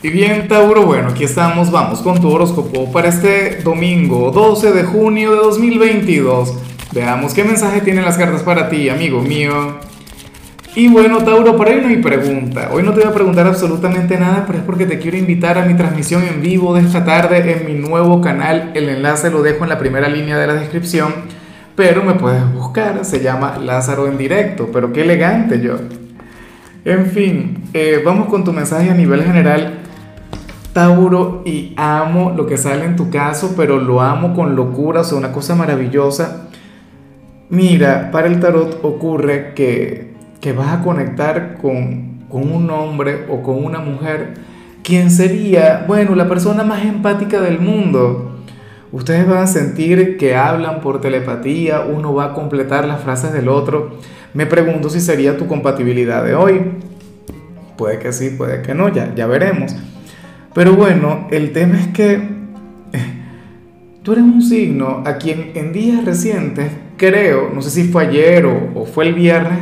Y bien, Tauro, bueno, aquí estamos, vamos con tu horóscopo para este domingo 12 de junio de 2022. Veamos qué mensaje tienen las cartas para ti, amigo mío. Y bueno, Tauro, para hoy no hay pregunta. Hoy no te voy a preguntar absolutamente nada, pero es porque te quiero invitar a mi transmisión en vivo de esta tarde en mi nuevo canal. El enlace lo dejo en la primera línea de la descripción, pero me puedes buscar. Se llama Lázaro en directo, pero qué elegante yo. En fin, eh, vamos con tu mensaje a nivel general Tauro, y amo lo que sale en tu caso, pero lo amo con locura, o sea, una cosa maravillosa. Mira, para el tarot ocurre que, que vas a conectar con, con un hombre o con una mujer quien sería, bueno, la persona más empática del mundo. Ustedes van a sentir que hablan por telepatía, uno va a completar las frases del otro. Me pregunto si sería tu compatibilidad de hoy. Puede que sí, puede que no, ya, ya veremos. Pero bueno, el tema es que eh, tú eres un signo a quien en días recientes, creo, no sé si fue ayer o, fue el viernes,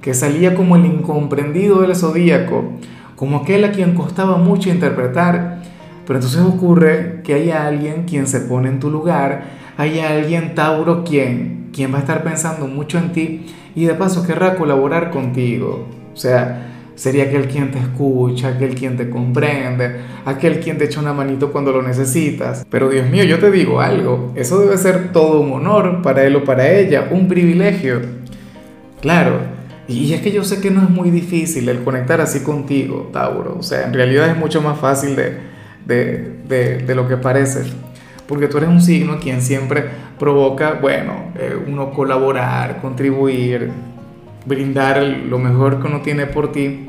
que salía como el incomprendido del zodíaco, como aquel a quien costaba mucho interpretar. Pero entonces ocurre que hay alguien quien se pone en tu lugar, hay alguien, Tauro, quien, quien va a estar pensando mucho en ti y de paso querrá colaborar contigo. O sea, sería aquel quien te escucha, aquel quien te comprende, aquel quien te echa una manito cuando lo necesitas. Pero Dios mío, yo te digo algo, eso debe ser todo un honor para él o para ella, un privilegio. Claro, y es que yo sé que no es muy difícil el conectar así contigo, Tauro. O sea, en realidad es mucho más fácil de, de, de, lo que parece. Porque tú eres un signo quien siempre provoca, bueno, eh, uno colaborar, contribuir, brindar lo mejor que uno tiene por ti,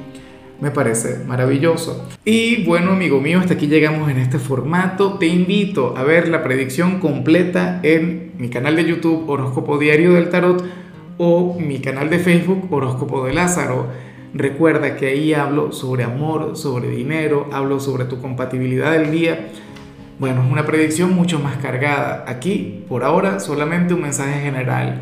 me parece maravilloso. Y bueno, amigo mío, hasta aquí llegamos en este formato. Te invito a ver la predicción completa en mi canal de YouTube Horóscopo Diario del Tarot o mi canal de Facebook Horóscopo de Lázaro. Recuerda que ahí hablo sobre amor, sobre dinero, hablo sobre tu compatibilidad del día. Bueno, es una predicción mucho más cargada. Aquí, por ahora, solamente un mensaje general